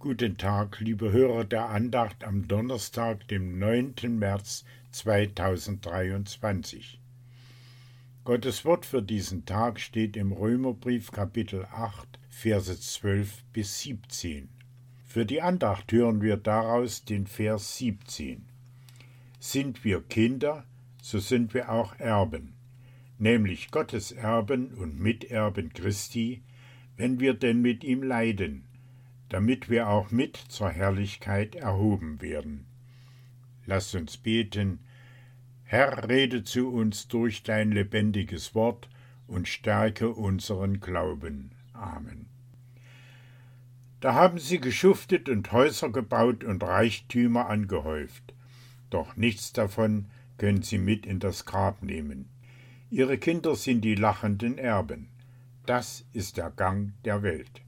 Guten Tag, liebe Hörer der Andacht am Donnerstag, dem 9. März 2023. Gottes Wort für diesen Tag steht im Römerbrief Kapitel 8, Verse 12 bis 17. Für die Andacht hören wir daraus den Vers 17. Sind wir Kinder, so sind wir auch Erben, nämlich Gottes Erben und Miterben Christi, wenn wir denn mit ihm leiden damit wir auch mit zur Herrlichkeit erhoben werden. Lasst uns beten, Herr, rede zu uns durch dein lebendiges Wort und stärke unseren Glauben. Amen. Da haben sie geschuftet und Häuser gebaut und Reichtümer angehäuft, doch nichts davon können sie mit in das Grab nehmen. Ihre Kinder sind die lachenden Erben. Das ist der Gang der Welt.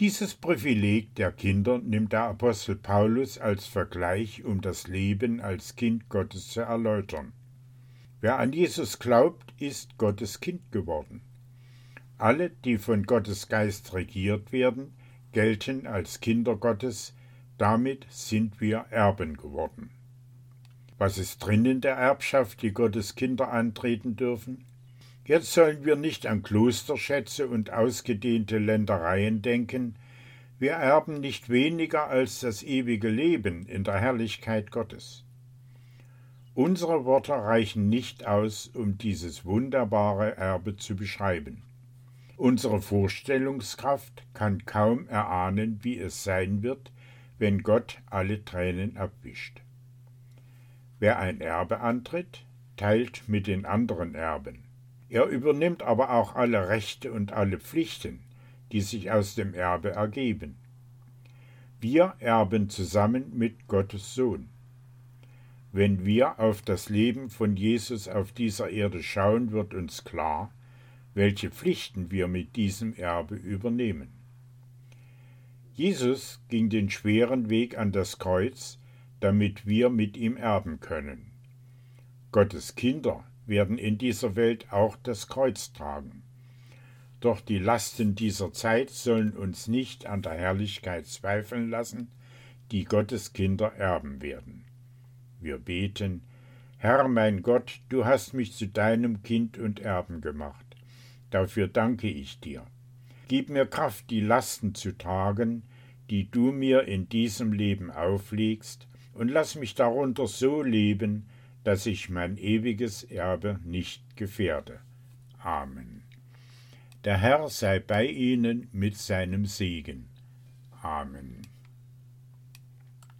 Dieses Privileg der Kinder nimmt der Apostel Paulus als Vergleich, um das Leben als Kind Gottes zu erläutern. Wer an Jesus glaubt, ist Gottes Kind geworden. Alle, die von Gottes Geist regiert werden, gelten als Kinder Gottes, damit sind wir Erben geworden. Was ist drin in der Erbschaft, die Gottes Kinder antreten dürfen? Jetzt sollen wir nicht an Klosterschätze und ausgedehnte Ländereien denken, wir erben nicht weniger als das ewige Leben in der Herrlichkeit Gottes. Unsere Worte reichen nicht aus, um dieses wunderbare Erbe zu beschreiben. Unsere Vorstellungskraft kann kaum erahnen, wie es sein wird, wenn Gott alle Tränen abwischt. Wer ein Erbe antritt, teilt mit den anderen Erben. Er übernimmt aber auch alle Rechte und alle Pflichten, die sich aus dem Erbe ergeben. Wir erben zusammen mit Gottes Sohn. Wenn wir auf das Leben von Jesus auf dieser Erde schauen, wird uns klar, welche Pflichten wir mit diesem Erbe übernehmen. Jesus ging den schweren Weg an das Kreuz, damit wir mit ihm erben können. Gottes Kinder werden in dieser Welt auch das Kreuz tragen. Doch die Lasten dieser Zeit sollen uns nicht an der Herrlichkeit zweifeln lassen, die Gottes Kinder erben werden. Wir beten, Herr mein Gott, du hast mich zu deinem Kind und Erben gemacht. Dafür danke ich dir. Gib mir Kraft, die Lasten zu tragen, die du mir in diesem Leben auflegst, und lass mich darunter so leben, dass ich mein ewiges Erbe nicht gefährde. Amen. Der Herr sei bei ihnen mit seinem Segen. Amen.